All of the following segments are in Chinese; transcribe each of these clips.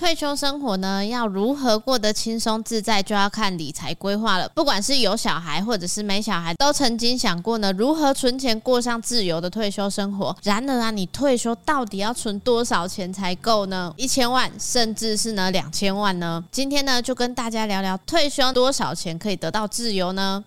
退休生活呢，要如何过得轻松自在，就要看理财规划了。不管是有小孩或者是没小孩，都曾经想过呢，如何存钱过上自由的退休生活。然而啊，你退休到底要存多少钱才够呢？一千万，甚至是呢两千万呢？今天呢，就跟大家聊聊退休多少钱可以得到自由呢？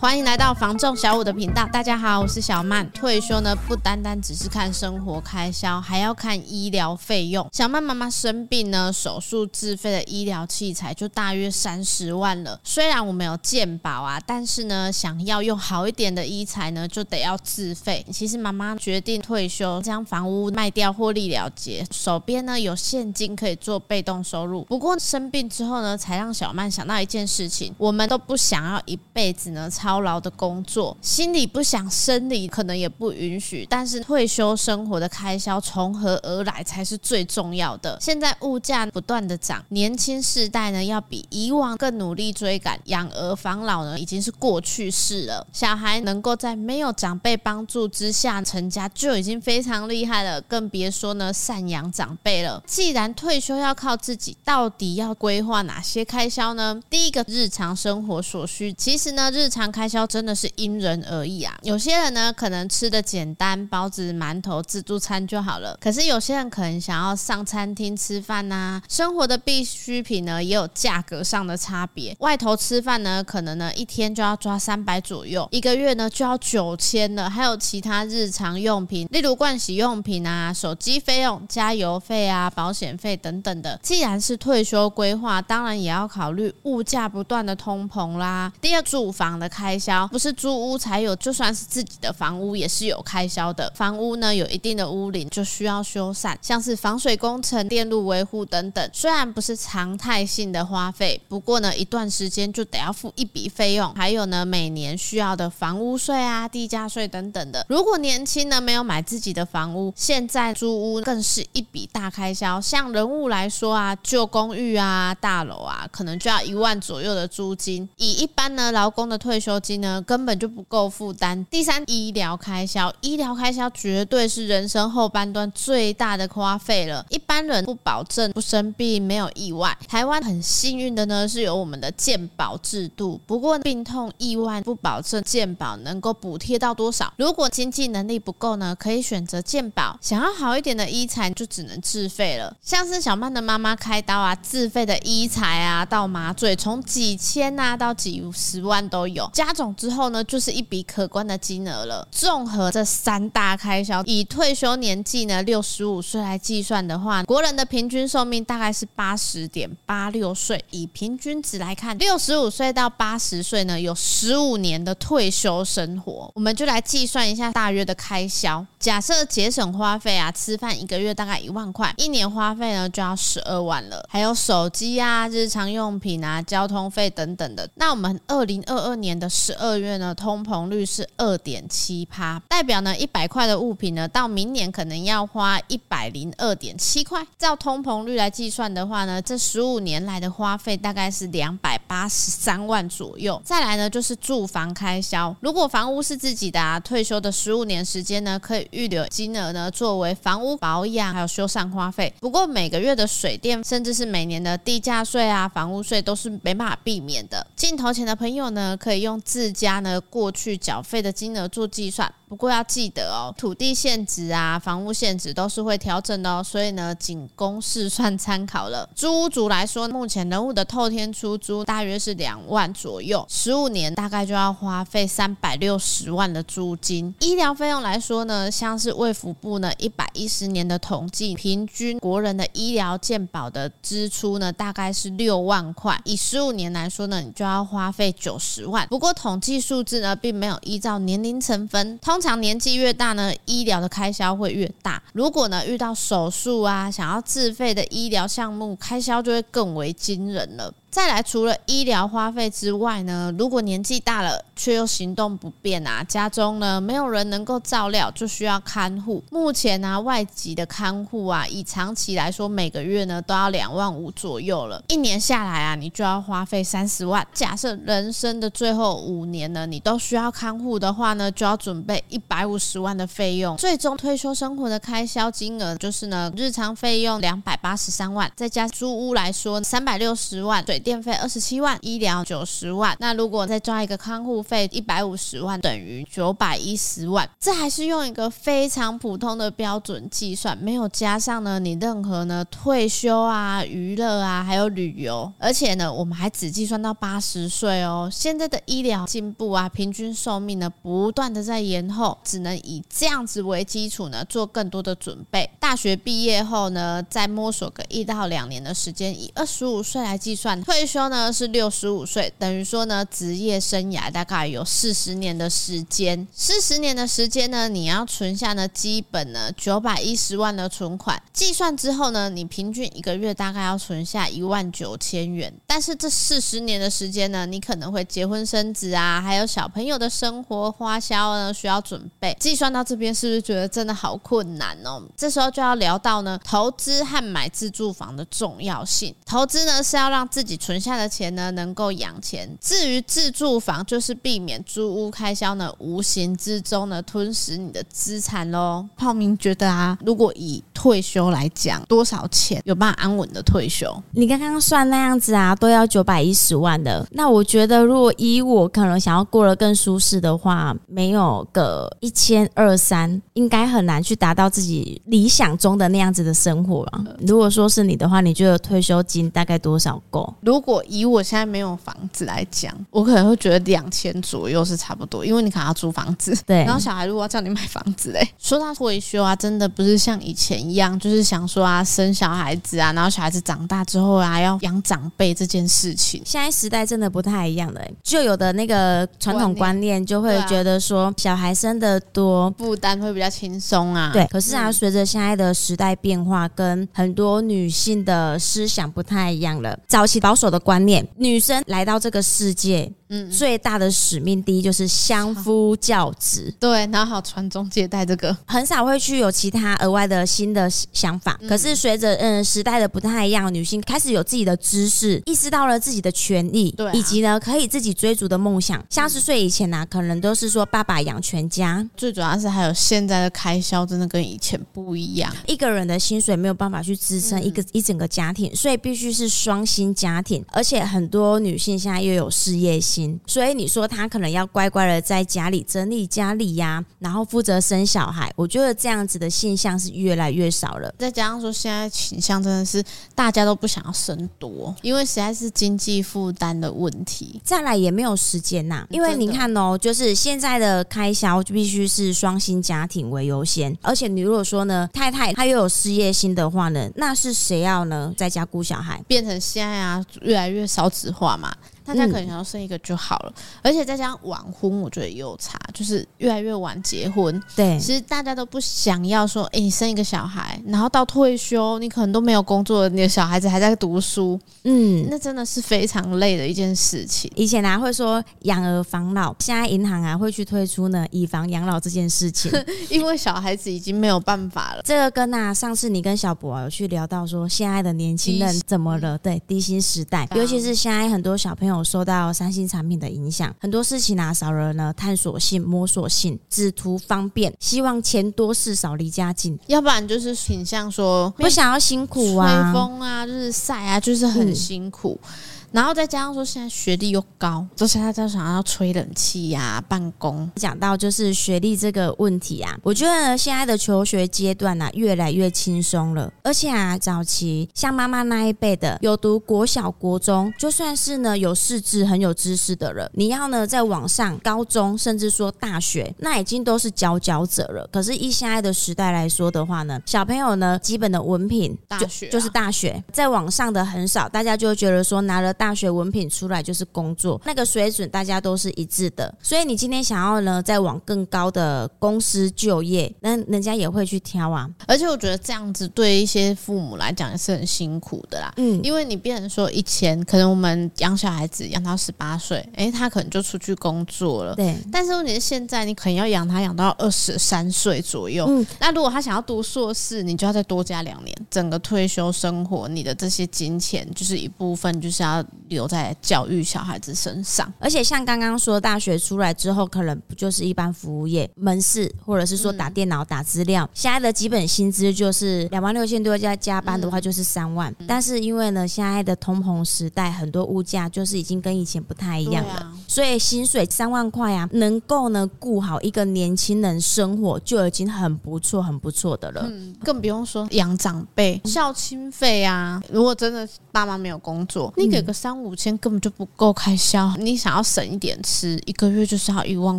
欢迎来到房仲小五的频道，大家好，我是小曼。退休呢，不单单只是看生活开销，还要看医疗费用。小曼妈妈生病呢，手术自费的医疗器材就大约三十万了。虽然我们有健保啊，但是呢，想要用好一点的医材呢，就得要自费。其实妈妈决定退休，将房屋卖掉获利了结，手边呢有现金可以做被动收入。不过生病之后呢，才让小曼想到一件事情：我们都不想要一辈子呢操操劳的工作，心里不想，生理可能也不允许。但是退休生活的开销从何而来才是最重要的。现在物价不断的涨，年轻世代呢要比以往更努力追赶，养儿防老呢已经是过去式了。小孩能够在没有长辈帮助之下成家就已经非常厉害了，更别说呢赡养长辈了。既然退休要靠自己，到底要规划哪些开销呢？第一个日常生活所需，其实呢日常开销真的是因人而异啊，有些人呢可能吃的简单，包子、馒头、自助餐就好了。可是有些人可能想要上餐厅吃饭呐，生活的必需品呢也有价格上的差别。外头吃饭呢，可能呢一天就要抓三百左右，一个月呢就要九千了。还有其他日常用品，例如盥洗用品啊、手机费用、加油费啊、保险费等等的。既然是退休规划，当然也要考虑物价不断的通膨啦。第二，住房的开开销。不是租屋才有，就算是自己的房屋也是有开销的。房屋呢有一定的屋龄就需要修缮，像是防水工程、电路维护等等。虽然不是常态性的花费，不过呢一段时间就得要付一笔费用。还有呢每年需要的房屋税啊、地价税等等的。如果年轻呢没有买自己的房屋，现在租屋更是一笔大开销。像人物来说啊，旧公寓啊、大楼啊，可能就要一万左右的租金。以一般呢劳工的退休金呢，根本就不够负担。第三，医疗开销，医疗开销绝对是人生后半段最大的花费了。一般人不保证不生病，没有意外。台湾很幸运的呢，是有我们的健保制度。不过病痛意外不保证健保能够补贴到多少。如果经济能力不够呢，可以选择健保。想要好一点的医材，就只能自费了。像是小曼的妈妈开刀啊，自费的医材啊，到麻醉，从几千啊到几十万都有。加总。之后呢，就是一笔可观的金额了。综合这三大开销，以退休年纪呢六十五岁来计算的话，国人的平均寿命大概是八十点八六岁。以平均值来看，六十五岁到八十岁呢，有十五年的退休生活。我们就来计算一下大约的开销。假设节省花费啊，吃饭一个月大概一万块，一年花费呢就要十二万了。还有手机啊、日常用品啊、交通费等等的。那我们二零二二年的十二月呢，通膨率是二点七趴，代表呢一百块的物品呢，到明年可能要花一百零二点七块。照通膨率来计算的话呢，这十五年来的花费大概是两百八十三万左右。再来呢，就是住房开销。如果房屋是自己的啊，退休的十五年时间呢，可以预留金额呢，作为房屋保养还有修缮花费。不过每个月的水电，甚至是每年的地价税啊、房屋税，都是没办法避免的。镜头前的朋友呢，可以用自家。呢，过去缴费的金额做计算。不过要记得哦，土地限值啊、房屋限值都是会调整的哦，所以呢，仅供试算参考了。租屋族来说，目前人物的透天出租大约是两万左右，十五年大概就要花费三百六十万的租金。医疗费用来说呢，像是卫福部呢一百一十年的统计，平均国人的医疗健保的支出呢大概是六万块，以十五年来说呢，你就要花费九十万。不过统计数字呢，并没有依照年龄成分，通常年纪越大呢，医疗的开销会越大。如果呢遇到手术啊，想要自费的医疗项目，开销就会更为惊人了。再来，除了医疗花费之外呢，如果年纪大了却又行动不便啊，家中呢没有人能够照料，就需要看护。目前呢、外籍的看护啊，以长期来说，每个月呢都要两万五左右了。一年下来啊，你就要花费三十万。假设人生的最后五年呢，你都需要看护的话呢，就要准备一百五十万的费用。最终退休生活的开销金额就是呢，日常费用两百八十三万，再加租屋来说三百六十万。水电费二十七万，医疗九十万，那如果再抓一个看护费一百五十万，等于九百一十万。这还是用一个非常普通的标准计算，没有加上呢你任何呢退休啊、娱乐啊，还有旅游。而且呢，我们还只计算到八十岁哦。现在的医疗进步啊，平均寿命呢不断的在延后，只能以这样子为基础呢做更多的准备。大学毕业后呢，再摸索个一到两年的时间，以二十五岁来计算。退休呢是六十五岁，等于说呢职业生涯大概有四十年的时间。四十年的时间呢，你要存下呢基本呢九百一十万的存款。计算之后呢，你平均一个月大概要存下一万九千元。但是这四十年的时间呢，你可能会结婚生子啊，还有小朋友的生活花销呢需要准备。计算到这边，是不是觉得真的好困难哦？这时候就要聊到呢投资和买自住房的重要性。投资呢是要让自己。存下的钱呢，能够养钱。至于自住房，就是避免租屋开销呢，无形之中呢吞噬你的资产喽。泡明觉得啊，如果以退休来讲，多少钱有办法安稳的退休？你刚刚算那样子啊，都要九百一十万的。那我觉得，如果以我可能想要过得更舒适的话，没有个一千二三，应该很难去达到自己理想中的那样子的生活啊。如果说是你的话，你觉得退休金大概多少够？如果以我现在没有房子来讲，我可能会觉得两千左右是差不多，因为你可能要租房子。对，然后小孩如果要叫你买房子嘞，说到退休啊，真的不是像以前一样，就是想说啊，生小孩子啊，然后小孩子长大之后啊，要养长辈这件事情。现在时代真的不太一样了，就有的那个传统观念就会觉得说，小孩生的多，负担会比较轻松啊。对，可是啊，随着现在的时代变化，跟很多女性的思想不太一样了，早期保守的观念，女生来到这个世界。嗯，最大的使命第一就是相夫教子，对，然后好传宗接代，这个很少会去有其他额外的新的想法。可是随着嗯时代的不太一样，女性开始有自己的知识，意识到了自己的权益，对，以及呢可以自己追逐的梦想。三十岁以前呢、啊，可能都是说爸爸养全家，最主要是还有现在的开销真的跟以前不一样，一个人的薪水没有办法去支撑一个一整个家庭，所以必须是双薪家庭，而且很多女性现在又有事业心。所以你说他可能要乖乖的在家里整理家里呀，然后负责生小孩，我觉得这样子的现象是越来越少了。再加上说现在倾向真的是大家都不想要生多，因为实在是经济负担的问题。再来也没有时间呐，因为你看哦，就是现在的开销就必须是双薪家庭为优先，而且你如果说呢，太太她又有事业心的话呢，那是谁要呢在家顾小孩？变成现在啊，越来越少子化嘛。大家可能想要生一个就好了，嗯、而且再加上晚婚，我觉得也有差，就是越来越晚结婚。对，其实大家都不想要说，哎、欸，你生一个小孩，然后到退休，你可能都没有工作，你的小孩子还在读书，嗯，那真的是非常累的一件事情。以前啊会说养儿防老，现在银行啊会去推出呢以防养老这件事情，因为小孩子已经没有办法了。这个跟啊上次你跟小博、啊、有去聊到说，现在的年轻人怎么了？对，低薪时代，尤其是现在很多小朋友。受到三星产品的影响，很多事情啊少了呢探索性、摸索性，只图方便，希望钱多事少离家近，要不然就是挺像说不想要辛苦啊，吹风啊，就是晒啊，就是很辛苦。嗯然后再加上说，现在学历又高，就现在就想要吹冷气呀、啊，办公。讲到就是学历这个问题啊，我觉得现在的求学阶段啊，越来越轻松了。而且啊，早期像妈妈那一辈的，有读国小、国中，就算是呢有识字、很有知识的人，你要呢在网上高中，甚至说大学，那已经都是佼佼者了。可是以现在的时代来说的话呢，小朋友呢基本的文凭，大学、就是大学，在网上的很少，大家就觉得说拿了。大学文凭出来就是工作，那个水准大家都是一致的。所以你今天想要呢，再往更高的公司就业，那人家也会去挑啊。而且我觉得这样子对一些父母来讲也是很辛苦的啦。嗯，因为你变成说以前可能我们养小孩子养到十八岁，诶，他可能就出去工作了。对。但是问题是现在你可能要养他养到二十三岁左右。嗯。那如果他想要读硕士，你就要再多加两年。整个退休生活，你的这些金钱就是一部分，就是要留在教育小孩子身上。而且像刚刚说，大学出来之后，可能不就是一般服务业、门市，或者是说打电脑、打资料。嗯、现在的基本薪资就是两万六千多，加加班的话就是三万。嗯、但是因为呢，现在的通膨时代，很多物价就是已经跟以前不太一样了，啊、所以薪水三万块啊，能够呢顾好一个年轻人生活，就已经很不错、很不错的了。嗯，更不用说养长辈、孝亲费啊。如果真的爸妈没有工作，你给个三五千根本就不够开销。你想要省一点吃，一个月就是要一万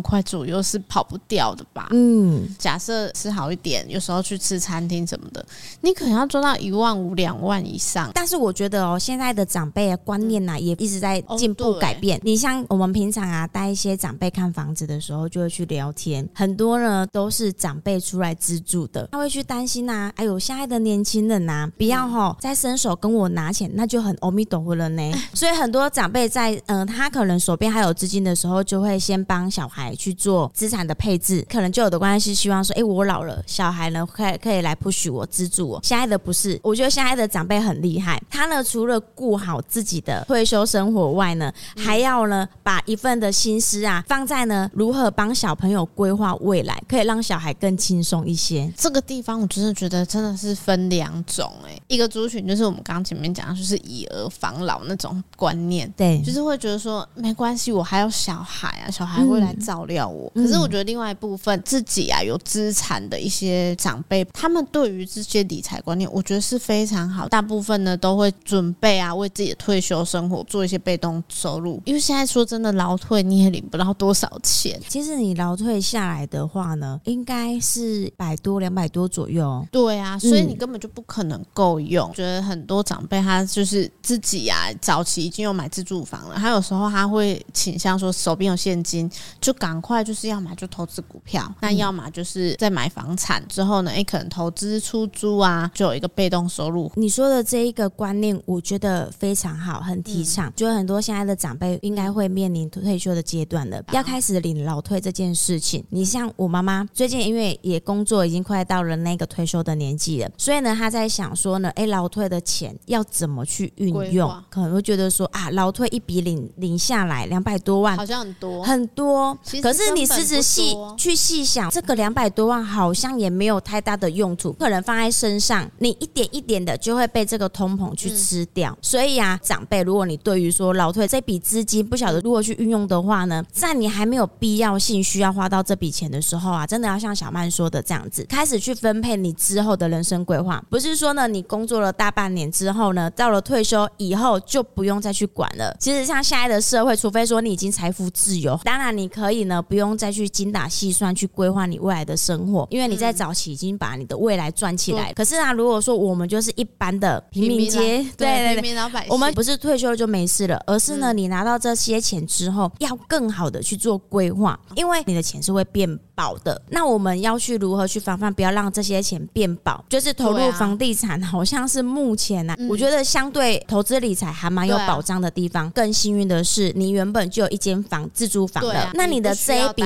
块左右，是跑不掉的吧？嗯，假设吃好一点，有时候去吃餐厅什么的，你可能要做到一万五、两万以上。但是我觉得哦，现在的长辈的观念呐，也一直在进步改变。哦、你像我们平常啊，带一些长辈看房子的时候，就会去聊天，很多呢都是长辈出来资助的，他会去担心呐、啊，哎呦，现在的年轻人呐、啊，不要吼再伸手跟我拿钱，那就很阿弥陀佛了呢。所以很多长辈在嗯、呃，他可能手边还有资金的时候，就会先帮小孩去做资产的配置，可能就有的关系希望说，哎，我老了，小孩呢可以可以来 push 我资助我。现在的不是，我觉得现在的长辈很厉害，他呢除了顾好自己的退休生活外呢，还要呢把一份的心思啊放在呢如何帮小朋友规划未来，可以让小孩更轻松一些。这个地方我真的觉得真的是分两种哎、欸，一个族群就是我们刚刚前面讲的就是以儿防老那种观念，对，就是会觉得说没关系，我还有小孩啊，小孩会来照料我。嗯、可是我觉得另外一部分自己啊有资产的一些长辈，他们对于这些理财观念，我觉得是非常好。大部分呢都会准备啊，为自己的退休生活做一些被动收入。因为现在说真的，劳退你也领不到多少钱。其实你劳退下来的话呢，应该是百多两百多左右。对啊，所以你根本就不可能够用。嗯、觉得很多长辈他就是自己啊，早期已经有买自住房了，他有时候他会倾向说手边有现金，就赶快就是要么就投资股票，那要么就是在买房产之后呢，诶，可能投资出租啊，就有一个被动收入。你说的这一个观念，我觉得非常好，很提倡。嗯、觉得很多现在的长辈应该会面临退休的阶段了，嗯、要开始领老退这件事情。你像我妈妈，最近因为也工作已经快到了那个退休的年纪了，所以呢，她在想说呢，诶，老退的钱要怎么去运用？可能会觉得说啊，劳退一笔领领下来两百多万，好像很多很多。可是你实质细去细想，这个两百多万好像也没有太大的用途，可能放在身上，你一点一点的就会被这个通膨去吃掉。嗯、所以啊，长辈，如果你对于说劳退这笔资金不晓得如何去运用的话呢，在你还没有必要性需要花到这笔钱的时候啊，真的要像小曼说的这样子，开始去分配你之后的人生规划。不是说呢，你工作了大半年之后呢，到了退休以后就不用再去管了。其实像现在的社会，除非说你已经财富自由，当然你可以呢，不用再去精打细算去规划你未来的生活，因为你在早期已经把你的未来赚起来。嗯、可是啊，如果说我们就是一般的平民阶，对对对，平民老百姓，我们不是退休了就没事了，而是呢，你拿到这些钱之后，要更好的去做规划，因为你的钱是会变薄的。那我们要去如何去防范，不要让这些钱变薄？就是投入房地产，好像是目前呢、啊，我觉得相对投资理财还蛮有保障的地方。更幸运的是，你原本就有一间房自住房了，那你的这一笔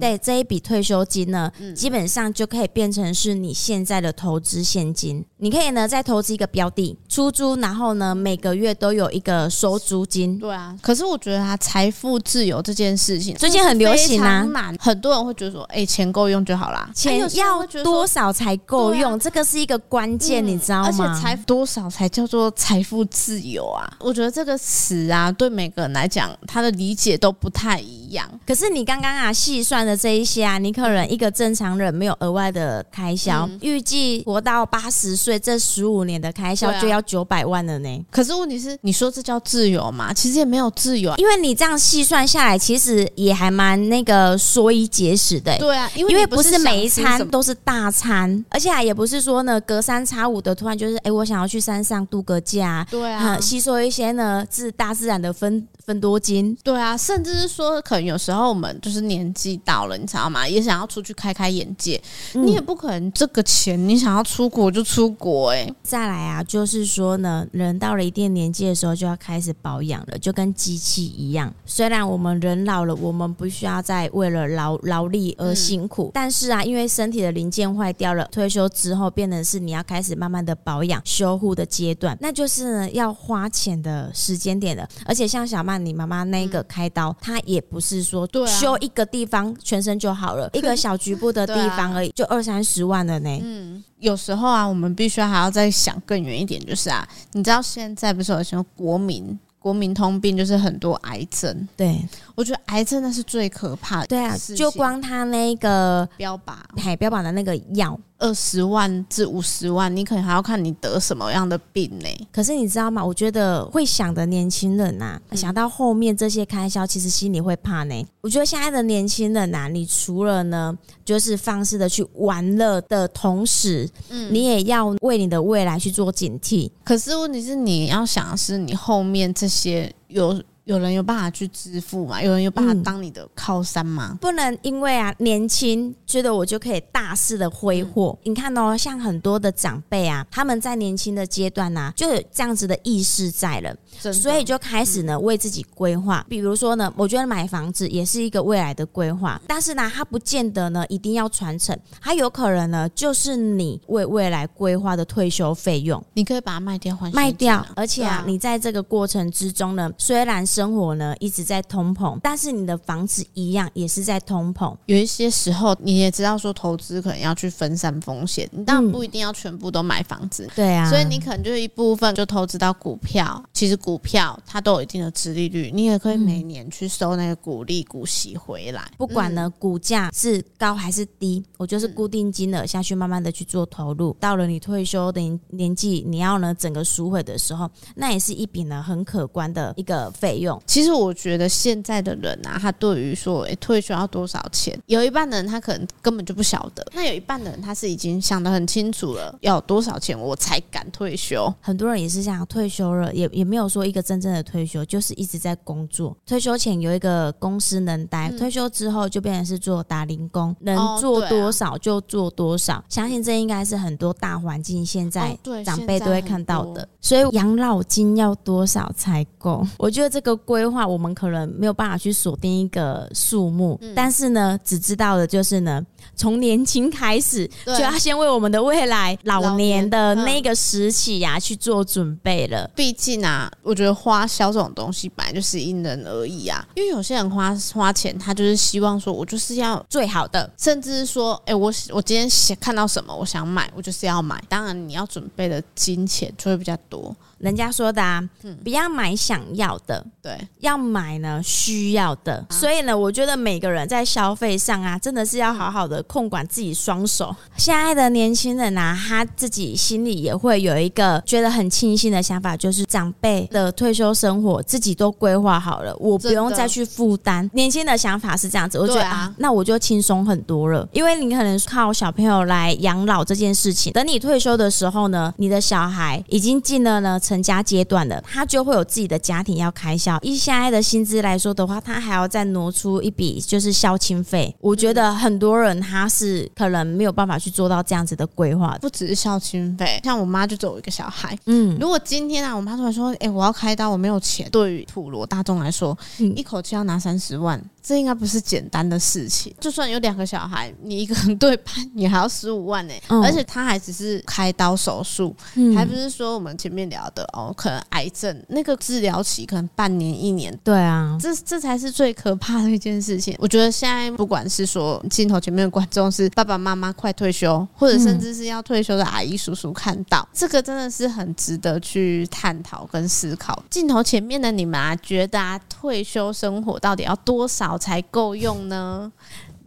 对这一笔退休金呢，基本上就可以变成是你现在的投资现金。你可以呢再投资一个标的出租，然后呢每个月都有一个收租金。对啊，可是我觉得啊，财富自由这件事情最近很流行啊，很多人会觉得说，哎、欸，钱够用就好啦，钱要多少才够用？啊、这个是一个关键，嗯、你知道吗？而且财多少才叫做财富自由啊？我觉得这个词啊，对每个人来讲，他的理解都不太一样。可是你刚刚啊细算的这一些啊，你可能一个正常人没有额外的开销，预计、嗯、活到八十岁这十五年的开销就要九百万了呢。啊、可是问题是，你说这叫自由吗？其实也没有自由，因为你这样细算下来，其实也还蛮那个缩衣节食的。对啊，因为不是每一餐都是大餐，而且也不是说呢隔三差五的突然就是哎，我想要去山上度个假，对啊，吸收一些呢自大自然的分分多金。对啊，甚至是说，可能有时候我们就是年纪到了，你知道吗？也想要出去开开眼界，嗯、你也不可能这个钱你想要出国就出国哎、欸。再来啊，就是说呢，人到了一定年纪的时候就要开始保养了，就跟机器一样。虽然我们人老了，我们不需要再为了劳劳力而辛苦，嗯、但是啊，因为身体的零件坏掉了，退休之后变成是你要开始慢慢的保养修护的阶段，那就是呢要花钱的时间点了。而且像小曼你妈妈那个开刀，嗯、也不是说修一个地方全身就好了，啊、一个小局部的地方而已，就二三十万了呢。嗯，有时候啊，我们必须还要再想更远一点，就是啊，你知道现在不是有什么国民？国民通病就是很多癌症，对，我觉得癌症那是最可怕的。对啊，就光他那个标靶，海标靶的那个药。二十万至五十万，你可能还要看你得什么样的病呢？可是你知道吗？我觉得会想的年轻人呐、啊，嗯、想到后面这些开销，其实心里会怕呢。我觉得现在的年轻人呐、啊，你除了呢，就是放肆的去玩乐的同时，嗯，你也要为你的未来去做警惕。可是问题是，你要想的是，你后面这些些有有人有办法去支付吗？有人有办法当你的靠山吗？嗯、不能因为啊年轻觉得我就可以大肆的挥霍。嗯、你看哦，像很多的长辈啊，他们在年轻的阶段呢、啊，就有这样子的意识在了，所以就开始呢、嗯、为自己规划。比如说呢，我觉得买房子也是一个未来的规划，但是呢，它不见得呢一定要传承，它有可能呢就是你为未来规划的退休费用，你可以把它卖掉换卖掉，而且啊，啊。你在这个过程之中呢，虽然是生活呢一直在通膨，但是你的房子一样也是在通膨。有一些时候你也知道说投资可能要去分散风险，你当然不一定要全部都买房子，对啊、嗯。所以你可能就是一部分就投资到股票。其实股票它都有一定的殖利率，你也可以每年去收那个股利股息回来。不管呢股价是高还是低，我就是固定金额下去慢慢的去做投入。到了你退休的年纪，你要呢整个赎回的时候，那也是一笔呢很可观的一个费用。其实。其实我觉得现在的人啊，他对于说，哎，退休要多少钱，有一半的人他可能根本就不晓得，那有一半的人他是已经想得很清楚了，要多少钱我才敢退休。很多人也是这样，退休了也也没有说一个真正的退休，就是一直在工作。退休前有一个公司能待，嗯、退休之后就变成是做打零工，能做多少就做多少。哦啊、相信这应该是很多大环境现在长辈都会看到的。哦、所以养老金要多少才够？我觉得这个规划。我们可能没有办法去锁定一个数目，嗯、但是呢，只知道的就是呢，从年轻开始就要先为我们的未来老年的那个时期呀、啊、去做准备了。毕竟啊，我觉得花销这种东西本来就是因人而异啊，因为有些人花花钱，他就是希望说我就是要最好的，甚至是说，哎、欸，我我今天想看到什么，我想买，我就是要买。当然，你要准备的金钱就会比较多。人家说的啊，嗯、不要买想要的，对，要买呢需要的。啊、所以呢，我觉得每个人在消费上啊，真的是要好好的控管自己双手。现在的年轻人啊，他自己心里也会有一个觉得很庆幸的想法，就是长辈的退休生活自己都规划好了，我不用再去负担。年轻的想法是这样子，我觉得啊，啊，那我就轻松很多了，因为你可能靠小朋友来养老这件事情，等你退休的时候呢，你的小孩已经进了呢。成家阶段了，他就会有自己的家庭要开销。以现在的薪资来说的话，他还要再挪出一笔就是孝亲费。我觉得很多人他是可能没有办法去做到这样子的规划。不只是孝心费，像我妈就只有一个小孩。嗯，如果今天啊，我妈突然说：“哎、欸，我要开刀，我没有钱。”对于普罗大众来说，嗯、一口气要拿三十万。这应该不是简单的事情。就算有两个小孩，你一个人对半，你还要十五万呢。嗯、而且他还只是开刀手术，嗯、还不是说我们前面聊的哦，可能癌症那个治疗期可能半年一年。对啊，这这才是最可怕的一件事情。我觉得现在不管是说镜头前面的观众是爸爸妈妈快退休，或者甚至是要退休的阿姨叔叔，看到、嗯、这个真的是很值得去探讨跟思考。镜头前面的你们啊，觉得啊，退休生活到底要多少？才够用呢？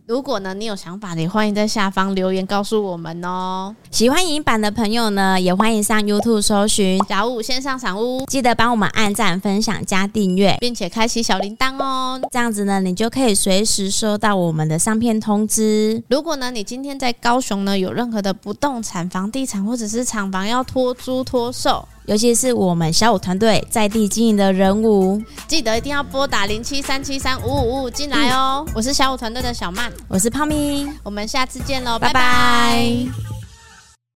如果呢，你有想法，也欢迎在下方留言告诉我们哦。喜欢影版的朋友呢，也欢迎上 YouTube 搜寻小五线上赏屋，记得帮我们按赞、分享、加订阅，并且开启小铃铛哦。这样子呢，你就可以随时收到我们的上片通知。如果呢，你今天在高雄呢，有任何的不动产、房地产或者是厂房要托租托售。尤其是我们小五团队在地经营的人物，记得一定要拨打零七三七三五五五五进来哦。嗯、我是小五团队的小曼，我是泡咪，我们下次见喽，拜拜。拜拜。